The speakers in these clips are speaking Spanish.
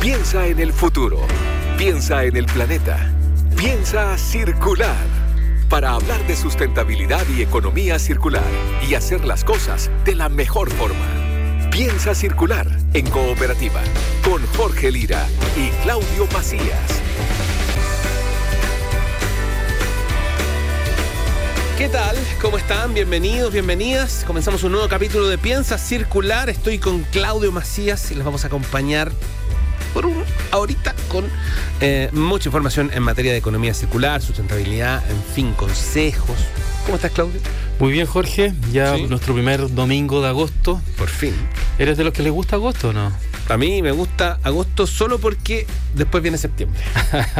Piensa en el futuro. Piensa en el planeta. Piensa circular. Para hablar de sustentabilidad y economía circular y hacer las cosas de la mejor forma. Piensa circular en cooperativa con Jorge Lira y Claudio Macías. ¿Qué tal? ¿Cómo están? Bienvenidos, bienvenidas. Comenzamos un nuevo capítulo de Piensa Circular. Estoy con Claudio Macías y les vamos a acompañar por un ahorita con eh, mucha información en materia de economía circular, sustentabilidad, en fin, consejos. ¿Cómo estás, Claudio? Muy bien, Jorge. Ya Sí. nuestro primer domingo de agosto. Por fin. ¿Eres de los que les gusta agosto o no? A mí me gusta agosto solo porque después viene septiembre,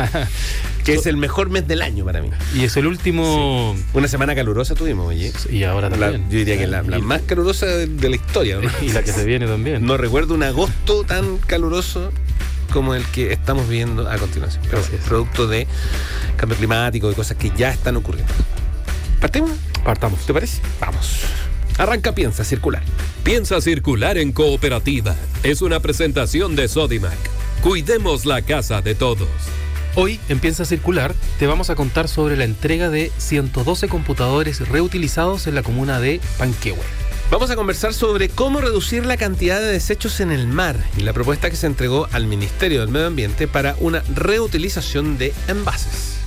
que es el mejor mes del año para mí. Y es el último. Una semana calurosa tuvimos, oye. Y ahora La- también. yo diría que la, la más calurosa de, de la historia, ¿no? Y la que se viene también. No recuerdo un agosto tan caluroso como el que estamos viendo a continuación. Pero bueno, producto de cambio climático y cosas que ya están ocurriendo. ¿Partimos? Partamos. ¿Te parece? Vamos. Arranca, piensa, circular. Piensa circular en cooperativa. Es una presentación de Sodimac. Cuidemos la casa de todos. Hoy en Piensa Circular te vamos a contar sobre la entrega de 112 computadores reutilizados en la comuna de Panquehue. Vamos a conversar sobre cómo reducir la cantidad de desechos en el mar y la propuesta que se entregó al Ministerio del Medio Ambiente para una reutilización de envases.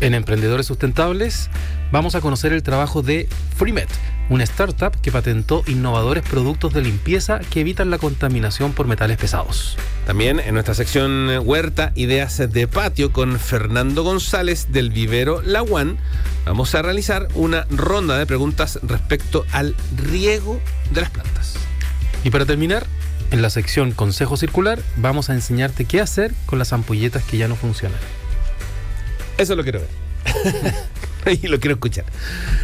En Emprendedores Sustentables vamos a conocer el trabajo de FreeMet, una startup que patentó innovadores productos de limpieza que evitan la contaminación por metales pesados. También en nuestra sección eh, Huerta Ideas de Patio con Fernando González del vivero La One, vamos a realizar una ronda de preguntas respecto al riego de las plantas. Y para terminar, en la sección Consejo Circular vamos a enseñarte qué hacer con las ampolletas que ya no funcionan. Eso lo quiero ver. y lo quiero escuchar.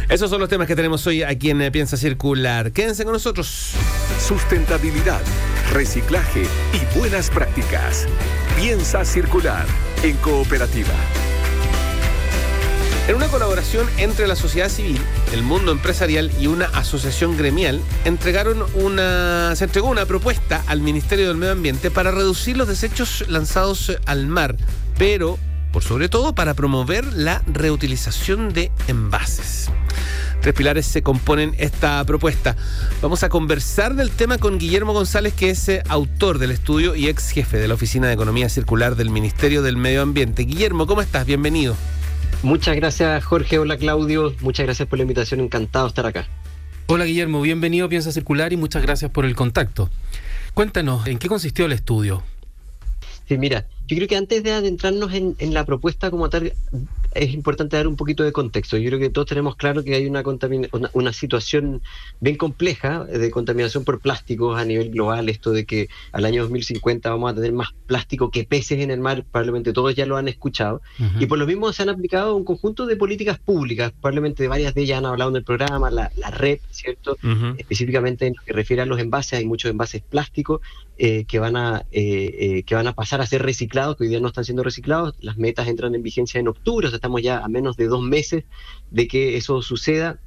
Esos son los temas que tenemos hoy aquí en eh, Piensa Circular. Quédense con nosotros. Sustentabilidad, reciclaje y buenas prácticas. Piensa circular en cooperativa. En una colaboración entre la sociedad civil, el mundo empresarial y una asociación gremial, entregaron una, se entregó una propuesta al Ministerio del Medio Ambiente para reducir los desechos lanzados al mar, pero por sobre todo para promover la reutilización de envases. Tres pilares se componen esta propuesta. Vamos a conversar del tema con Guillermo González, que es eh, autor del estudio y ex jefe de la Oficina de Economía Circular del Ministerio del Medio Ambiente. Guillermo, ¿cómo estás? Bienvenido. Muchas gracias Jorge, hola Claudio, muchas gracias por la invitación, encantado de estar acá. Hola Guillermo, bienvenido a Piensa Circular y muchas gracias por el contacto. Cuéntanos, ¿en qué consistió el estudio? Sí, mira, yo creo que antes de adentrarnos en, en la propuesta como tal, es importante dar un poquito de contexto. Yo creo que todos tenemos claro que hay una, contamina- una, una situación bien compleja de contaminación por plásticos a nivel global, esto de que al año 2050 vamos a tener más plástico que peces en el mar, probablemente todos ya lo han escuchado. Y por lo mismo se han aplicado un conjunto de políticas públicas, probablemente varias de ellas han hablado en el programa, la, la red, ¿cierto? específicamente en lo que refiere a los envases, hay muchos envases plásticos eh, que, van a, eh, eh, que van a pasar a ser reciclados, que hoy día no están siendo reciclados. Las metas entran en vigencia en octubre, o sea, estamos ya a menos de dos meses de que eso suceda.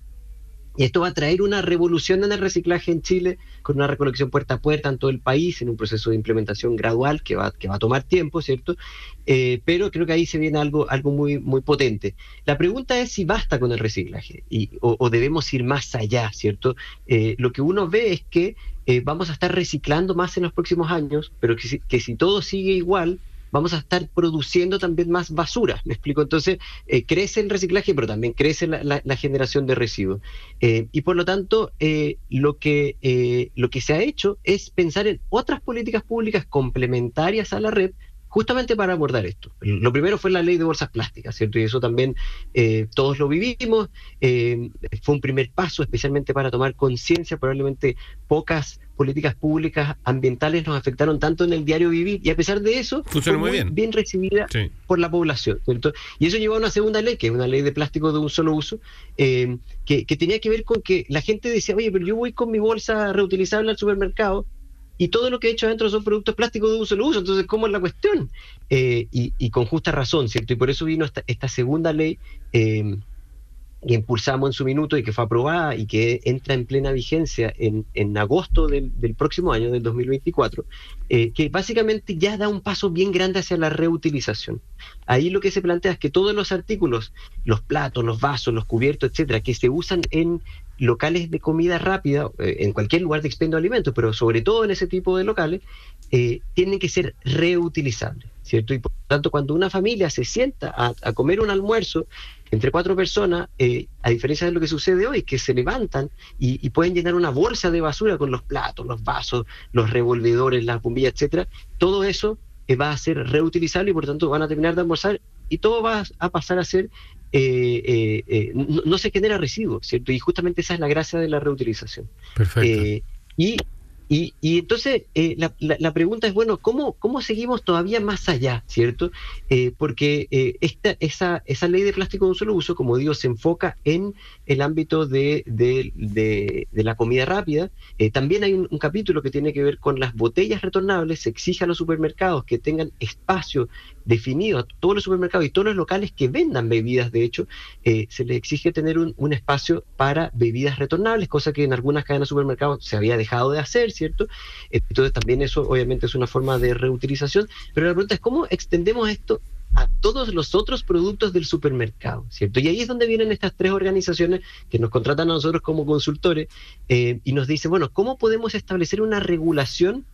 Y esto va a traer una revolución en el reciclaje en Chile, con una recolección puerta a puerta en todo el país, en un proceso de implementación gradual que va, que va a tomar tiempo, ¿cierto? Eh, pero creo que ahí se viene algo, algo muy, muy potente. La pregunta es si basta con el reciclaje y, o, o debemos ir más allá, ¿cierto? Eh, lo que uno ve es que eh, vamos a estar reciclando más en los próximos años, pero que si, que si todo sigue igual, vamos a estar produciendo también más basura. ¿Me explico? Entonces, eh, crece el reciclaje, pero también crece la, la- la generación de residuos. Eh, y por lo tanto, eh, lo, que, lo que se ha hecho es pensar en otras políticas públicas complementarias a la red justamente para abordar esto. Lo primero fue la ley de bolsas plásticas, ¿cierto? Y eso también eh, todos lo vivimos. eh, fue un primer paso, especialmente para tomar conciencia. Probablemente pocas políticas públicas ambientales nos afectaron tanto en el diario vivir y a pesar de eso Funciona fue muy bien. bien recibida Sí. por la población. ¿cierto? Y eso llevó a una segunda ley, que es una ley de plástico de un solo uso, eh, que, que tenía que ver con que la gente decía, oye, pero yo voy con mi bolsa reutilizable al supermercado y todo lo que he hecho adentro son productos plásticos de un solo uso, entonces, ¿cómo es la cuestión? Eh, y, con justa razón, ¿cierto? Y por eso vino esta, esta segunda ley. eh, que impulsamos en su minuto y que fue aprobada y que entra en plena vigencia en, en agosto del, próximo año, del 2024, eh, que básicamente ya da un paso bien grande hacia la reutilización. Ahí lo que se plantea es que todos los artículos, los platos, los vasos, los cubiertos, etcétera, que se usan en locales de comida rápida, eh, en cualquier lugar de expendio de alimentos, pero sobre todo en ese tipo de locales, eh, tienen que ser reutilizables, ¿cierto? Y por tanto, cuando una familia se sienta a, comer un almuerzo entre cuatro personas, eh, a diferencia de lo que sucede hoy, que se levantan y, pueden llenar una bolsa de basura con los platos, los vasos, los revolvedores, las bombillas, etcétera, todo eso va a ser reutilizable y por tanto van a terminar de almorzar y todo va a pasar a ser eh, eh, eh, no, se genera residuo, ¿cierto? Y justamente esa es la gracia de la reutilización. Perfecto. y y, y entonces eh, la, la, pregunta es, bueno, ¿cómo, ¿cómo seguimos todavía más allá, cierto? Eh, porque eh, esta, esa, esa ley de plástico de un solo uso, como digo, se enfoca en el ámbito de, de, de, la comida rápida. también hay un, capítulo que tiene que ver con las botellas retornables. Se exige a los supermercados que tengan espacio definido a todos los supermercados y todos los locales que vendan bebidas, de hecho, se les exige tener un, un espacio para bebidas retornables, cosa que en algunas cadenas de supermercados se había dejado de hacer ¿cierto? Entonces también eso obviamente es una forma de reutilización, pero la pregunta es cómo extendemos esto a todos los otros productos del supermercado, ¿cierto? Y ahí es donde vienen estas tres organizaciones que nos contratan a nosotros como consultores eh, y nos dicen, bueno, ¿cómo podemos establecer una regulación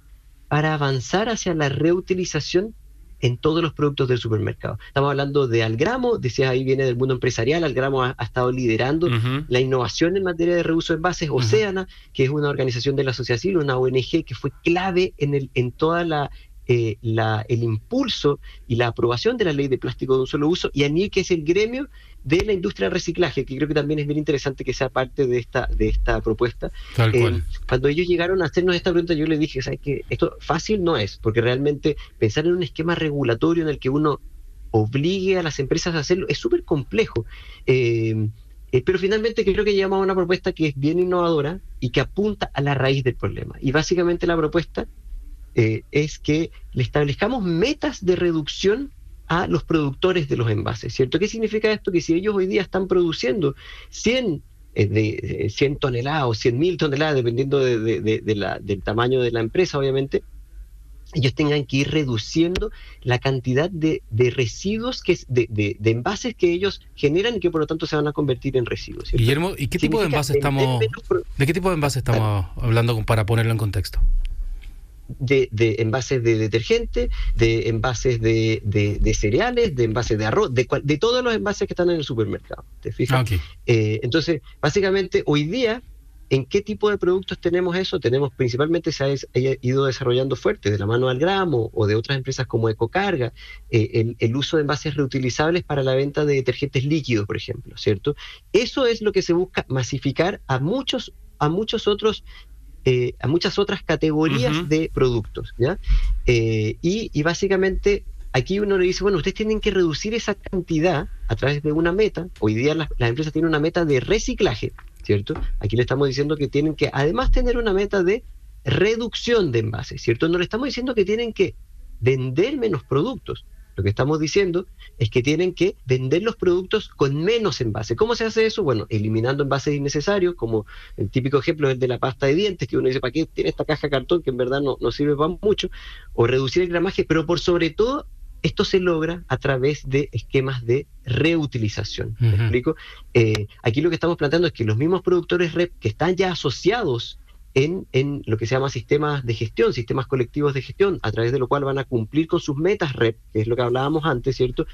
para avanzar hacia la reutilización en todos los productos del supermercado. Estamos hablando de Algramo, decías ahí viene del mundo empresarial, Algramo ha, estado liderando la innovación en materia de reuso de envases, Oceana, que es una organización de la sociedad civil, una ONG que fue clave en, el, en toda la eh, la, el impulso y la aprobación de la ley de plástico de un solo uso, y ANIR, que es el gremio de la industria del reciclaje, que creo que también es bien interesante que sea parte de esta, de esta propuesta. Eh, cuando ellos llegaron a hacernos esta pregunta, yo les dije, ¿sabes que Esto fácil no es, porque realmente pensar en un esquema regulatorio en el que uno obligue a las empresas a hacerlo es súper complejo. Eh, pero finalmente creo que llegamos a una propuesta que es bien innovadora y que apunta a la raíz del problema. Y básicamente la propuesta eh, es que le establezcamos metas de reducción a los productores de los envases, ¿cierto? ¿Qué significa esto? Que si ellos hoy día están produciendo 100 eh, de 100 toneladas o 100 mil toneladas, dependiendo del tamaño de la empresa, obviamente, ellos tengan que ir reduciendo la cantidad de, residuos, que de, envases que ellos generan y que por lo tanto se van a convertir en residuos. Guillermo, ¿y qué tipo de envases estamos, de qué tipo de envases estamos hablando para ponerlo en contexto? De, de, envases de detergente, de envases de, de, cereales, de envases de arroz, de, de todos los envases que están en el supermercado. ¿Te fijas? Eh, entonces, básicamente, hoy día, ¿en qué tipo de productos tenemos eso? Tenemos principalmente, se ha, ido desarrollando fuerte, de la mano al gramo o de otras empresas como Ecocarga, eh, el, el, uso de envases reutilizables para la venta de detergentes líquidos, por ejemplo, ¿cierto? Eso es lo que se busca masificar a muchos a muchos otros eh, a muchas otras categorías de productos. ¿ya? Eh, y, básicamente aquí uno le dice, bueno, ustedes tienen que reducir esa cantidad a través de una meta. Hoy día las, empresas tienen una meta de reciclaje, ¿cierto? Aquí le estamos diciendo que tienen que además tener una meta de reducción de envases, ¿cierto? No le estamos diciendo que tienen que vender menos productos, lo que estamos diciendo es que tienen que vender los productos con menos envase. ¿Cómo se hace eso? Bueno, eliminando envases innecesarios, como el típico ejemplo es el de la pasta de dientes, que uno dice, ¿para qué tiene esta caja de cartón que en verdad no, no sirve para mucho? O reducir el gramaje, pero por sobre todo esto se logra a través de esquemas de reutilización. ¿Me explico? Eh, aquí lo que estamos planteando es que los mismos productores REP que están ya asociados en, lo que se llama sistemas de gestión, sistemas colectivos de gestión, a través de lo cual van a cumplir con sus metas REP, que es lo que hablábamos antes, ¿cierto?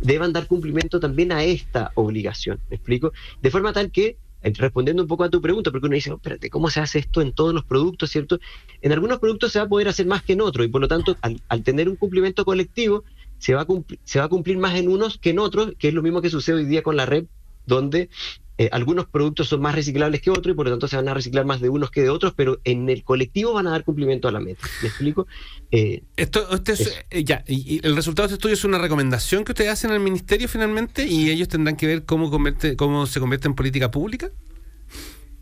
Deban dar cumplimiento también a esta obligación, ¿me explico? De forma tal que, eh, respondiendo un poco a tu pregunta, porque uno dice, oh, espérate, ¿cómo se hace esto en todos los productos, ¿cierto? En algunos productos se va a poder hacer más que en otros, y por lo tanto, al, tener un cumplimiento colectivo, se va, a se va a cumplir más en unos que en otros, que es lo mismo que sucede hoy día con la red, donde eh, algunos productos son más reciclables que otros y por lo tanto se van a reciclar más de unos que de otros, pero en el colectivo van a dar cumplimiento a la meta. ¿Me explico? Eh, esto, es, eh, ya, y, el resultado de este estudio es una recomendación que ustedes hacen al ministerio finalmente y ellos tendrán que ver cómo, convierte, cómo se convierte en política pública.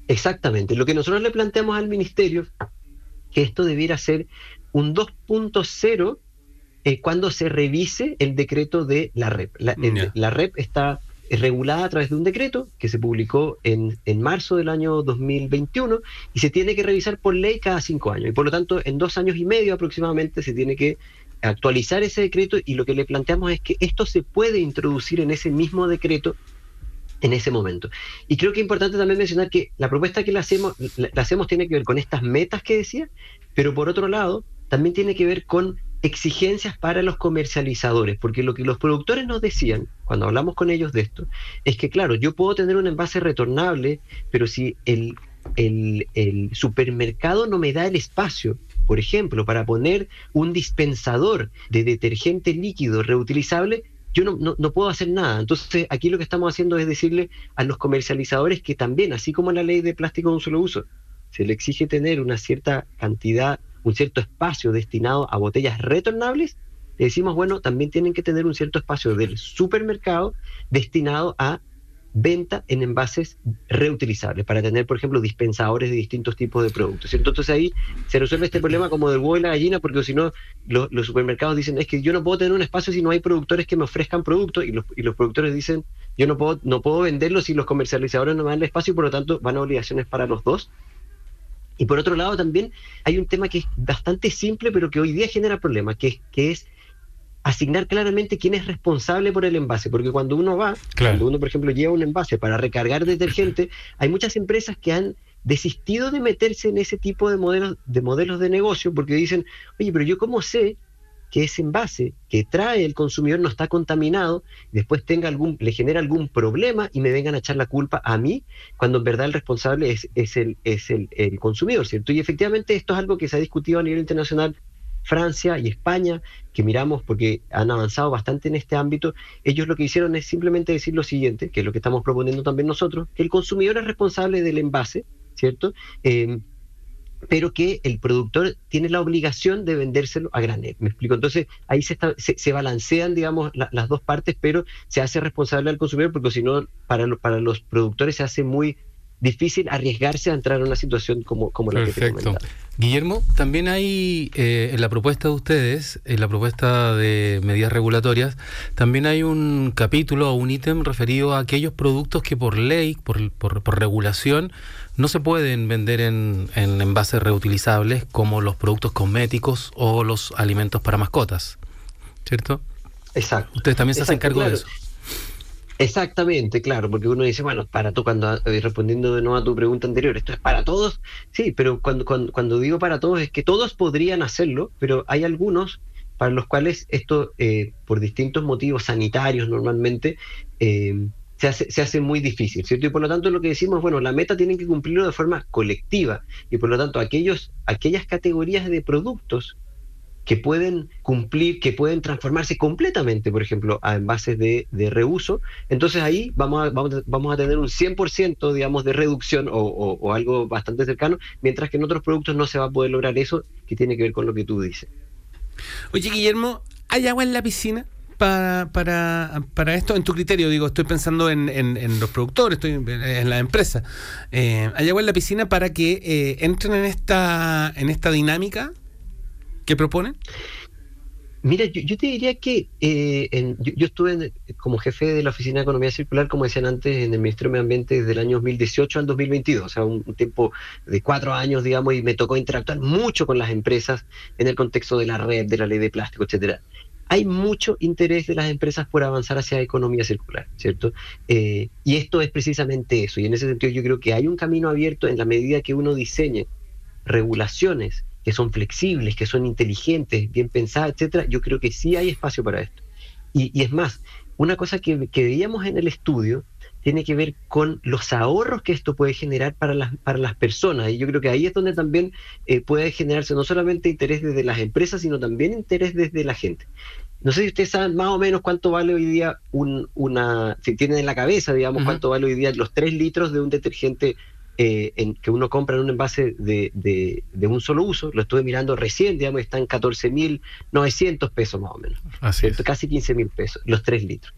Exactamente. Lo que nosotros le planteamos al ministerio, que esto debiera ser un 2.0 cuando se revise el decreto de la REP. La, la REP está regulada a través de un decreto que se publicó en, en, marzo del año 2021 y se tiene que revisar por ley cada cinco años. Y por lo tanto, en dos años y medio aproximadamente se tiene que actualizar ese decreto y lo que le planteamos es que esto se puede introducir en ese mismo decreto en ese momento. Y creo que es importante también mencionar que la propuesta que le hacemos, la, hacemos tiene que ver con estas metas que decía, pero por otro lado, también tiene que ver con exigencias para los comercializadores, porque lo que los productores nos decían cuando hablamos con ellos de esto es que, claro, yo puedo tener un envase retornable, pero si el, el, el supermercado no me da el espacio, por ejemplo, para poner un dispensador de detergente líquido reutilizable, yo no, no, puedo hacer nada. Entonces, aquí lo que estamos haciendo es decirle a los comercializadores que también, así como la ley de plástico de un solo uso, se le exige tener una cierta cantidad, un cierto espacio destinado a botellas retornables, le decimos, bueno, también tienen que tener un cierto espacio del supermercado destinado a venta en envases reutilizables para tener, por ejemplo, dispensadores de distintos tipos de productos. Entonces ahí se resuelve este problema como del huevo y la gallina, porque si no, los supermercados dicen, es que yo no puedo tener un espacio si no hay productores que me ofrezcan productos, y los, y los productores dicen, yo no puedo, no puedo venderlos si los comercializadores no me dan el espacio, y por lo tanto van a obligaciones para los dos. Y por otro lado también hay un tema que es bastante simple, pero que hoy día genera problemas, que, que es asignar claramente quién es responsable por el envase, porque cuando uno va, cuando uno, por ejemplo, lleva un envase para recargar detergente, hay muchas empresas que han desistido de meterse en ese tipo de modelos de modelos de negocio porque dicen, oye, pero yo cómo sé que ese envase que trae el consumidor no está contaminado, después tenga algún, le genera algún problema y me vengan a echar la culpa a mí, cuando en verdad el responsable es, el, es el, el consumidor, ¿cierto? Y efectivamente esto es algo que se ha discutido a nivel internacional Francia y España, que miramos porque han avanzado bastante en este ámbito, ellos lo que hicieron es simplemente decir lo siguiente, que es lo que estamos proponiendo también nosotros, que el consumidor es responsable del envase, ¿cierto? Eh, pero que el productor tiene la obligación de vendérselo a granel. ¿Me explico? Entonces ahí se, se, balancean, digamos, las dos partes, pero se hace responsable al consumidor porque si no, para, para los productores se hace muy difícil arriesgarse a entrar en una situación como, como la que te comentaba. Guillermo, también hay eh, en la propuesta de ustedes, en la propuesta de medidas regulatorias, también hay un capítulo o un ítem referido a aquellos productos que por ley, por, por, regulación, no se pueden vender en, en envases reutilizables como los productos cosméticos o los alimentos para mascotas, ¿cierto? Exacto. Ustedes también se hacen cargo de eso. Exactamente, claro, porque uno dice, bueno, para todo, cuando eh, respondiendo de nuevo a tu pregunta anterior, ¿esto es para todos? Sí, pero cuando, cuando, digo para todos es que todos podrían hacerlo, pero hay algunos para los cuales esto, eh, por distintos motivos sanitarios normalmente, eh, se, hace, se hace muy difícil, ¿cierto? Y por lo tanto lo que decimos, bueno, la meta tienen que cumplirlo de forma colectiva y por lo tanto aquellos, aquellas categorías de productos que pueden cumplir, que pueden transformarse completamente, por ejemplo, a envases de, de reuso. Entonces ahí vamos a, vamos tener un 100%, digamos, de reducción o, algo bastante cercano, mientras que en otros productos no se va a poder lograr eso, que tiene que ver con lo que tú dices. Oye, Guillermo, ¿hay agua en la piscina? Para, para, para, esto, en tu criterio, digo, estoy pensando en, en, los productores, estoy en, la empresa. Eh, ¿Hay agua en la piscina para que eh, entren en esta, en esta dinámica ¿Qué proponen? Mira, yo, te diría que eh, yo, estuve como jefe de la Oficina de Economía Circular, como decían antes, en el Ministerio de Medio Ambiente desde el año 2018 al 2022, o sea, un, tiempo de cuatro años, digamos, y me tocó interactuar mucho con las empresas en el contexto de la red, de la ley de plástico, etcétera. Hay mucho interés de las empresas por avanzar hacia economía circular, ¿cierto? Eh, y esto es precisamente eso, y en ese sentido yo creo que hay un camino abierto en la medida que uno diseñe regulaciones que son flexibles, que son inteligentes, bien pensadas, etcétera, yo creo que sí hay espacio para esto. Y, es más, una cosa que, veíamos en el estudio tiene que ver con los ahorros que esto puede generar para las, para las personas. Y yo creo que ahí es donde también eh, puede generarse no solamente interés desde las empresas, sino también interés desde la gente. No sé si ustedes saben más o menos cuánto vale hoy día un, una, si tienen en la cabeza, digamos, cuánto vale hoy día los tres litros de un detergente eh, en, que uno compra en un envase de, de, un solo uso, lo estuve mirando recién, digamos, están 14.900 pesos más o menos, casi 15.000 pesos, los 3 litros.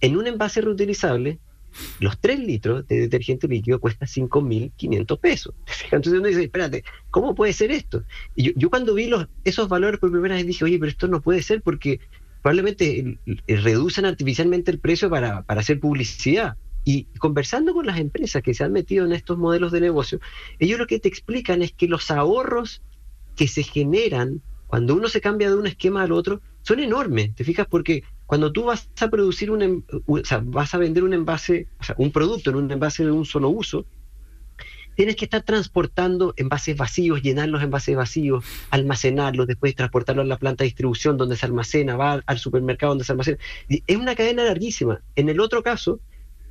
En un envase reutilizable, los 3 litros de detergente líquido cuesta 5.500 pesos. Entonces uno dice, espérate, ¿cómo puede ser esto? Y yo, yo cuando vi los, esos valores por primera vez dije, oye, pero esto no puede ser porque probablemente reducen artificialmente el precio para, para hacer publicidad. Y conversando con las empresas que se han metido en estos modelos de negocio, ellos lo que te explican es que los ahorros que se generan cuando uno se cambia de un esquema al otro son enormes, ¿te fijas? Porque cuando tú vas a producir un, o sea, vas a vender un envase, o sea, un producto en un envase de un solo uso, tienes que estar transportando envases vacíos, llenar los envases vacíos, almacenarlos, después transportarlos a la planta de distribución donde se almacena, va al supermercado donde se almacena. es una cadena larguísima. En el otro caso,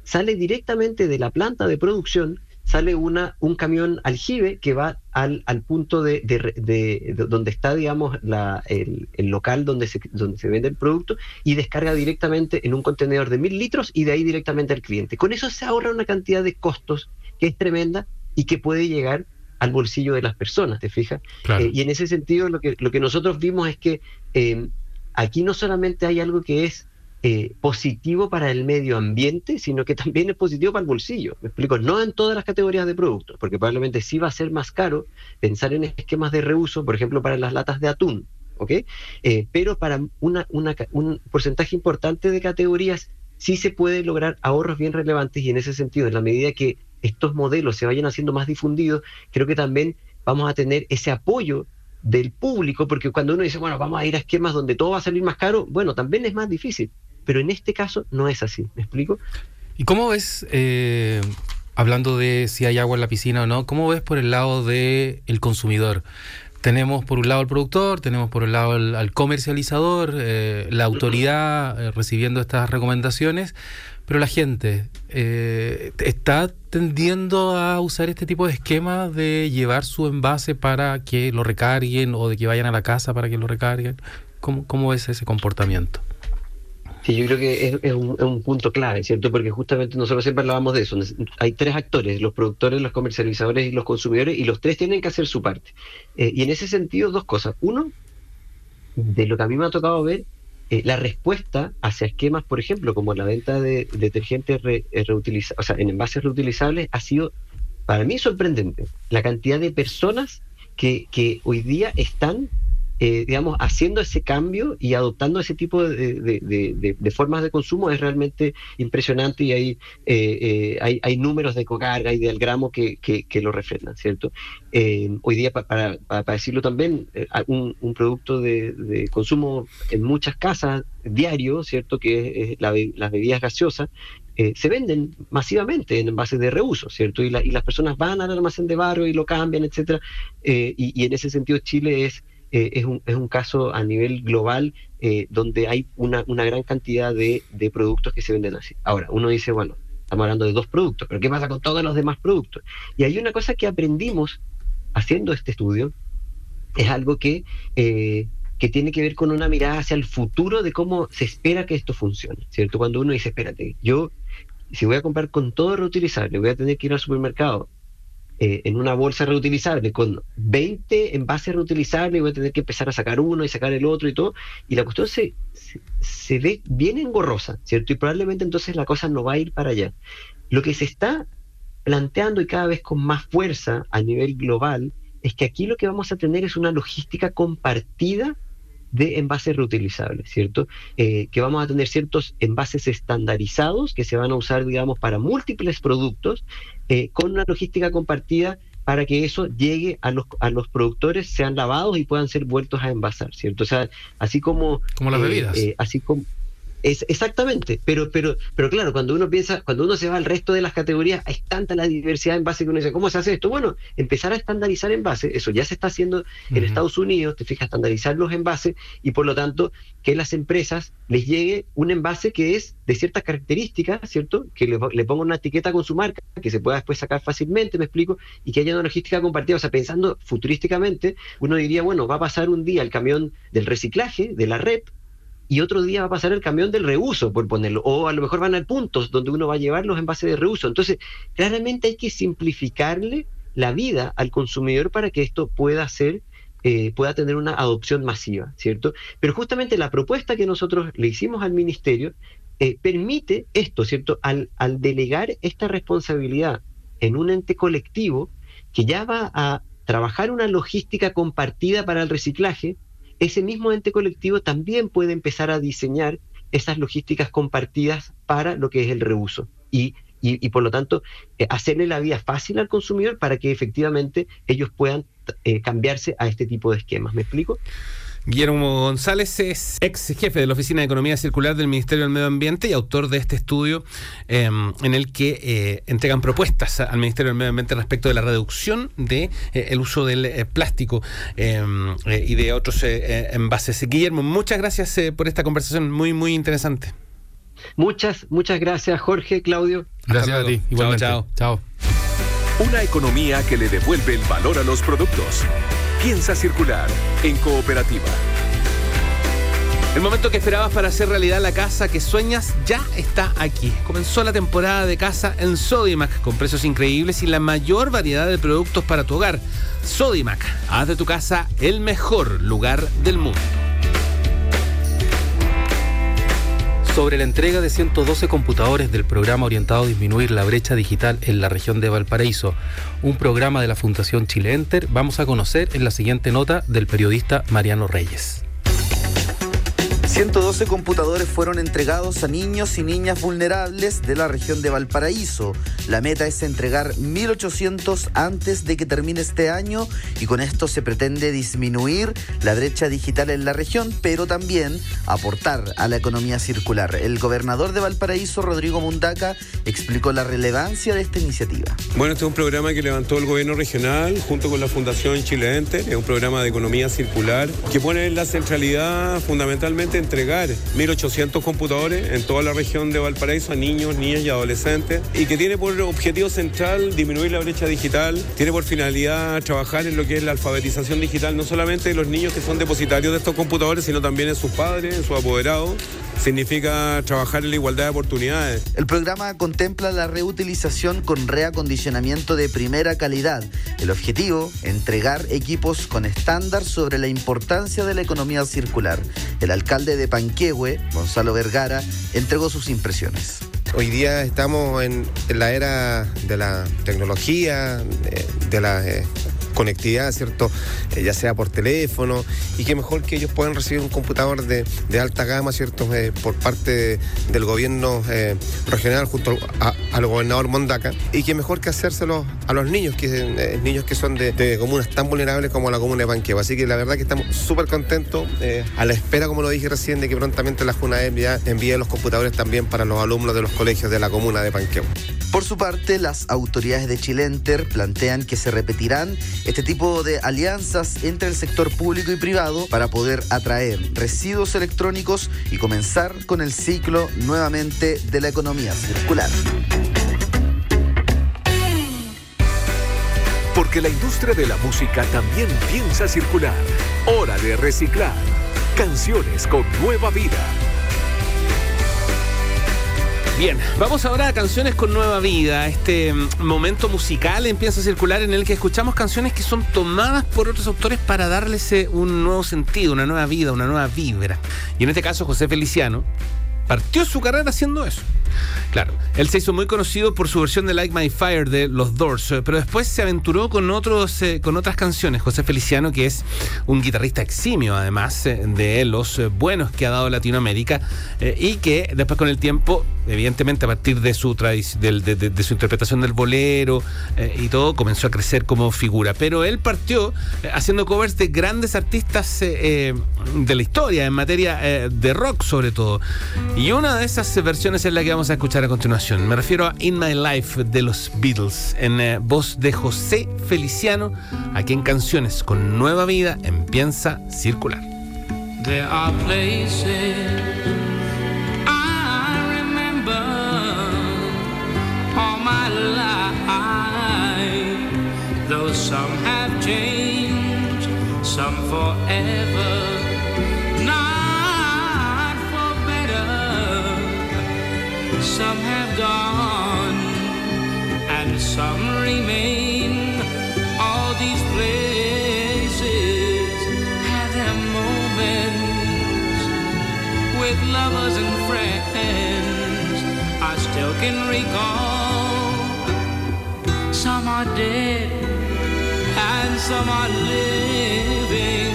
sale directamente de la planta de producción, sale una, un camión aljibe que va al, al punto de, de, donde está, digamos, la, el, el, local donde se, donde se vende el producto y descarga directamente en un contenedor de mil litros y de ahí directamente al cliente. Con eso se ahorra una cantidad de costos que es tremenda y que puede llegar al bolsillo de las personas, ¿te fijas? Eh, y en ese sentido lo que, lo que nosotros vimos es que eh, aquí no solamente hay algo que es eh, positivo para el medio ambiente, sino que también es positivo para el bolsillo. Me explico, no en todas las categorías de productos, porque probablemente sí va a ser más caro pensar en esquemas de reuso, por ejemplo, para las latas de atún, ¿ok? pero para una, una, un porcentaje importante de categorías sí se puede lograr ahorros bien relevantes y en ese sentido, en la medida que estos modelos se vayan haciendo más difundidos, creo que también vamos a tener ese apoyo del público, porque cuando uno dice, bueno, vamos a ir a esquemas donde todo va a salir más caro, bueno, también es más difícil, pero en este caso no es así, ¿me explico? ¿Y cómo ves, eh, hablando de si hay agua en la piscina o no, cómo ves por el lado del el consumidor? Tenemos por un lado al productor, tenemos por un lado al, comercializador, eh, la autoridad eh, recibiendo estas recomendaciones, pero la gente eh, está tendiendo a usar este tipo de esquemas de llevar su envase para que lo recarguen o de que vayan a la casa para que lo recarguen. ¿Cómo, cómo es ese comportamiento? Sí, yo creo que es, un, punto clave, ¿cierto? Porque justamente nosotros siempre hablábamos de eso. Hay tres actores, los productores, los comercializadores y los consumidores, y los tres tienen que hacer su parte. Eh, y en ese sentido, dos cosas. Uno, de lo que a mí me ha tocado ver, eh, la respuesta hacia esquemas, por ejemplo, como la venta de detergentes re, eh, o sea, en envases reutilizables, ha sido para mí sorprendente. La cantidad de personas que, que hoy día están eh, digamos, haciendo ese cambio y adoptando ese tipo de, formas de consumo es realmente impresionante y hay, eh, eh, hay, números de cocarga y de algramo que, que, lo refrendan, ¿cierto? hoy día, para, decirlo también, un, producto de, consumo en muchas casas diario, ¿cierto? Que es, las bebidas gaseosas, se venden masivamente en envases de reuso, ¿cierto? Y, y, las personas van al almacén de barrio y lo cambian, etcétera. y, en ese sentido Chile es eh, es, un, es, un, caso a nivel global eh, donde hay una, una gran cantidad de, de, productos que se venden así. Ahora, uno dice, bueno, estamos hablando de dos productos, pero ¿qué pasa con todos los demás productos? Y hay una cosa que aprendimos haciendo este estudio, es algo que, eh, que tiene que ver con una mirada hacia el futuro de cómo se espera que esto funcione, ¿cierto? Cuando uno dice, espérate, yo si voy a comprar con todo reutilizable, voy a tener que ir al supermercado eh, en una bolsa reutilizable con 20 envases reutilizables, voy a tener que empezar a sacar uno y sacar el otro y todo, y la cuestión se, se, ve bien engorrosa, ¿cierto? Y probablemente entonces la cosa no va a ir para allá. Lo que se está planteando y cada vez con más fuerza a nivel global es que aquí lo que vamos a tener es una logística compartida de envases reutilizables, ¿cierto? Eh, que vamos a tener ciertos envases estandarizados que se van a usar, digamos, para múltiples productos, eh, con una logística compartida para que eso llegue a los, a los productores, sean lavados y puedan ser vueltos a envasar, ¿cierto? O sea, así como... Como las eh, bebidas. así como es, exactamente, pero, pero, pero claro, cuando uno piensa, cuando uno se va al resto de las categorías, es tanta la diversidad en base que uno dice, ¿cómo se hace esto? Bueno, empezar a estandarizar en base, eso ya se está haciendo en Estados Unidos, te fijas, estandarizar los envases y por lo tanto que las empresas les llegue un envase que es de ciertas características, ¿cierto? Que le, le ponga una etiqueta con su marca, que se pueda después sacar fácilmente, me explico, y que haya una logística compartida. O sea, pensando futurísticamente, uno diría, bueno, va a pasar un día el camión del reciclaje, de la red, y otro día va a pasar el camión del reuso, por ponerlo, o a lo mejor van a puntos donde uno va a llevar los envases de reuso. Entonces, claramente hay que simplificarle la vida al consumidor para que esto pueda ser, eh, pueda tener una adopción masiva, ¿cierto? Pero justamente la propuesta que nosotros le hicimos al ministerio eh, permite esto, ¿cierto? Al, al delegar esta responsabilidad en un ente colectivo que ya va a trabajar una logística compartida para el reciclaje, ese mismo ente colectivo también puede empezar a diseñar esas logísticas compartidas para lo que es el reuso. Y y, por lo tanto eh, hacerle la vida fácil al consumidor para que efectivamente ellos puedan eh, cambiarse a este tipo de esquemas. ¿Me explico? Guillermo González es ex jefe de la Oficina de Economía Circular del Ministerio del Medio Ambiente y autor de este estudio em, en el que eh, entregan propuestas al Ministerio del Medio Ambiente respecto de la reducción de eh, el uso del eh, plástico em, y de otros envases. Guillermo, muchas gracias por esta conversación muy muy interesante. Muchas muchas gracias Jorge, Claudio. Gracias a ti. Igualmente. chao. chao. Una economía que le devuelve el valor a los productos. Piensa circular en cooperativa. El momento que esperabas para hacer realidad la casa que sueñas ya está aquí. Comenzó la temporada de casa en Sodimac con precios increíbles y la mayor variedad de productos para tu hogar. Sodimac, haz de tu casa el mejor lugar del mundo. sobre la entrega de 112 computadores del programa orientado a disminuir la brecha digital en la región de Valparaíso, un programa de la Fundación Chile Enter, vamos a conocer en la siguiente nota del periodista Mariano Reyes. 112 computadores fueron entregados a niños y niñas vulnerables de la región de Valparaíso. La meta es entregar 1.800 antes de que termine este año y con esto se pretende disminuir la brecha digital en la región, pero también aportar a la economía circular. El gobernador de Valparaíso, Rodrigo Mundaca, explicó la relevancia de esta iniciativa. Bueno, este es un programa que levantó el gobierno regional junto con la Fundación Chileente. Es un programa de economía circular que pone la centralidad fundamentalmente en entregar 1.800 computadores en toda la región de Valparaíso a niños, niñas y adolescentes y que tiene por objetivo central disminuir la brecha digital, tiene por finalidad trabajar en lo que es la alfabetización digital, no solamente de los niños que son depositarios de estos computadores, sino también en sus padres, en sus apoderados. Significa trabajar en la igualdad de oportunidades. El programa contempla la reutilización con reacondicionamiento de primera calidad. El objetivo, entregar equipos con estándar sobre la importancia de la economía circular. El alcalde de Panquehue, Gonzalo Vergara, entregó sus impresiones. Hoy día estamos en, la era de la tecnología, de, la eh, conectividad, ¿cierto? Eh, ya sea por teléfono, y que mejor que ellos puedan recibir un computador de, alta gama, ¿cierto? Eh, por parte del gobierno eh, regional junto al gobernador Mondaca, y que mejor que hacérselo a los niños, que niños que son de, comunas tan vulnerables como la comuna de Panqueva. Así que la verdad que estamos súper contentos, a la espera, como lo dije recién, de que prontamente la Junta ya envíe los computadores también para los alumnos de los colegios de la comuna de Panqueva. Por su parte, las autoridades de Chilenter plantean que se repetirán este tipo de alianzas entre el sector público y privado para poder atraer residuos electrónicos y comenzar con el ciclo nuevamente de la economía circular. Porque la industria de la música también piensa circular. Hora de reciclar. Canciones con nueva vida Bien, vamos ahora a canciones con nueva vida. Este mm, momento musical empieza a circular en el que escuchamos canciones que son tomadas por otros autores para darles eh, un nuevo sentido, una nueva vida, una nueva vibra. Y en este caso, José Feliciano partió su carrera haciendo eso. Claro, él se hizo muy conocido por su versión de Like My Fire de los Doors, eh, pero después se aventuró con otros, eh, con otras canciones. José Feliciano, que es un guitarrista eximio, además de los buenos que ha dado Latinoamérica, y que después con el tiempo evidentemente a partir de su, de, su interpretación del bolero eh, y todo, comenzó a crecer como figura. Pero él partió eh, haciendo covers de grandes artistas eh, de la historia, en materia de rock sobre todo. Y una de esas versiones es la que vamos a escuchar a continuación. Me refiero a In My Life de los Beatles, en voz de José Feliciano, aquí en Canciones con Nueva Vida empieza circular. There are Some have changed, some forever, can recall. Some are dead and some are living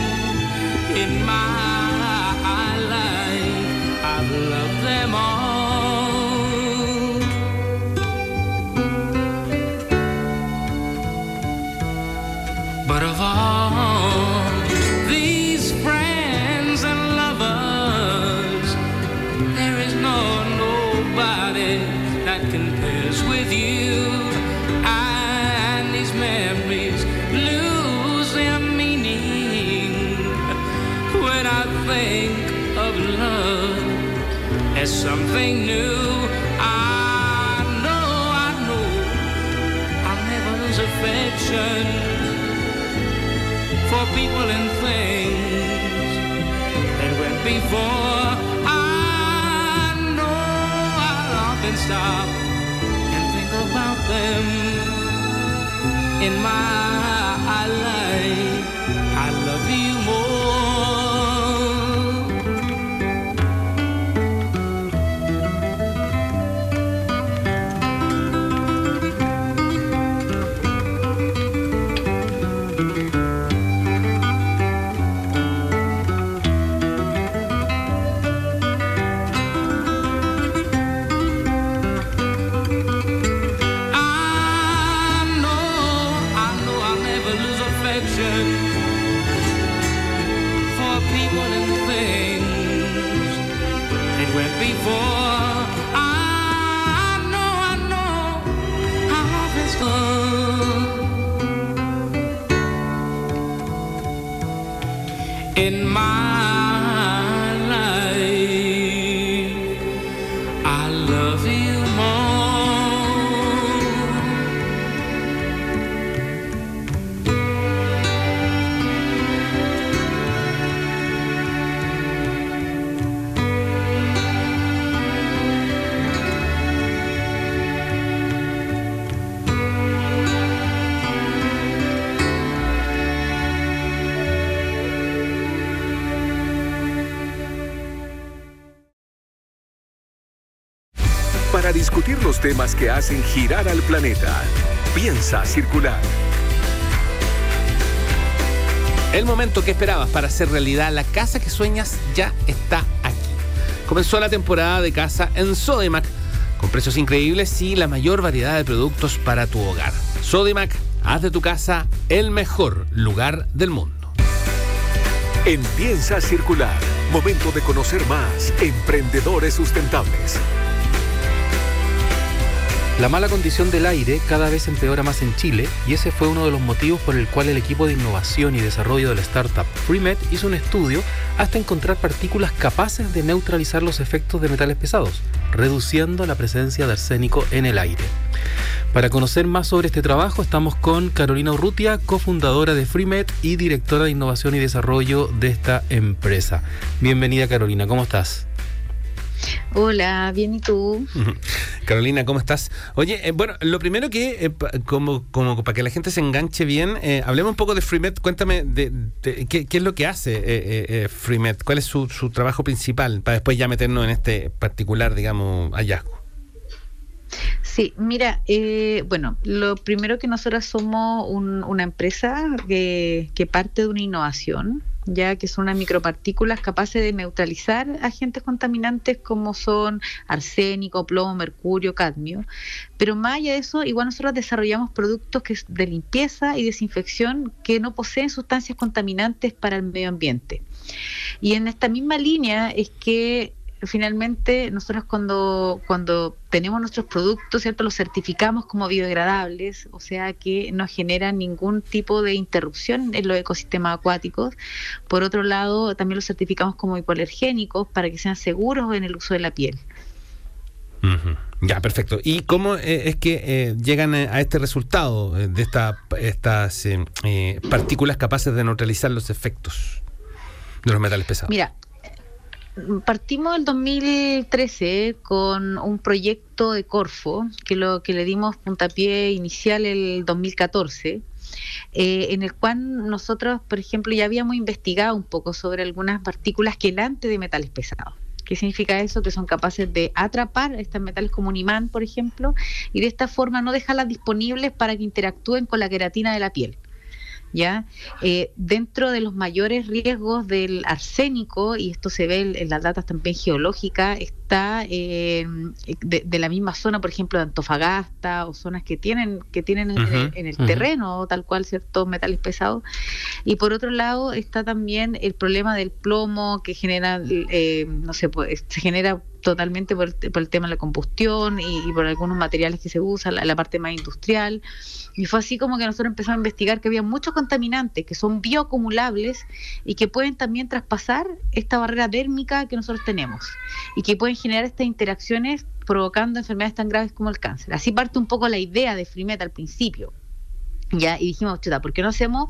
in my que hacen girar al planeta, piensa circular. El momento que esperabas para hacer realidad la casa que sueñas ya está aquí. Comenzó la temporada de casa en Sodimac, con precios increíbles y la mayor variedad de productos para tu hogar. Sodimac, haz de tu casa el mejor lugar del mundo. En Piensa Circular, momento de conocer más emprendedores sustentables. La mala condición del aire cada vez empeora más en Chile y ese fue uno de los motivos por el cual el equipo de innovación y desarrollo de la startup FreeMet hizo un estudio hasta encontrar partículas capaces de neutralizar los efectos de metales pesados, reduciendo la presencia de arsénico en el aire. Para conocer más sobre este trabajo estamos con Carolina Urrutia, cofundadora de FreeMet y directora de innovación y desarrollo de esta empresa. Bienvenida Carolina, ¿cómo estás? Hola, bien y tú. Carolina, ¿cómo estás? Oye, eh, bueno, lo primero que, eh, pa- como, como para que la gente se enganche bien, eh, hablemos un poco de FreeMet. Cuéntame de, de- qué, qué es lo que hace eh, eh, eh, FreeMet, cuál es su, su trabajo principal, para después ya meternos en este particular, digamos, hallazgo. Sí, mira, eh, bueno, lo primero que nosotros somos un- una empresa que, que parte de una innovación, ya que son unas micropartículas capaces de neutralizar agentes contaminantes como son arsénico, plomo, mercurio, cadmio. Pero más allá de eso, igual nosotros desarrollamos productos que de limpieza y desinfección que no poseen sustancias contaminantes para el medio ambiente. Y en esta misma línea es que finalmente nosotros cuando, cuando tenemos nuestros productos, ¿cierto? Los certificamos como biodegradables, o sea que no generan ningún tipo de interrupción en los ecosistemas acuáticos. Por otro lado, también los certificamos como hipoalergénicos para que sean seguros en el uso de la piel. Ya, perfecto. ¿Y cómo eh, es que eh, llegan a este resultado eh, de esta- estas eh, eh, partículas capaces de neutralizar los efectos de los metales pesados? Mira, partimos el 2013 con un proyecto de Corfo, que lo que le dimos puntapié inicial el 2014. eh, en el cual nosotros, por ejemplo, ya habíamos investigado un poco sobre algunas partículas quelantes de metales pesados. ¿Qué significa eso? Que son capaces de atrapar estos metales como un imán, por ejemplo, y de esta forma no dejarlas disponibles para que interactúen con la queratina de la piel. ¿Ya? Eh, dentro de los mayores riesgos del arsénico, y esto se ve en, en las datas también geológicas, está eh, de, de la misma zona, por ejemplo, de Antofagasta, o zonas que tienen, que tienen el, en el ujú. terreno, tal cual, ciertos metales pesados. Y por otro lado está también el problema del plomo que genera, eh, no sé, pues, se genera totalmente por el, por el tema de la combustión y, y por algunos materiales que se usan, la, la parte más industrial. Y fue así como que nosotros empezamos a investigar que había muchos contaminantes que son bioacumulables y que pueden también traspasar esta barrera dérmica que nosotros tenemos y que pueden generar estas interacciones provocando enfermedades tan graves como el cáncer. Así parte un poco la idea de Frimet al principio. Ya, y dijimos, chuta, ¿por qué no hacemos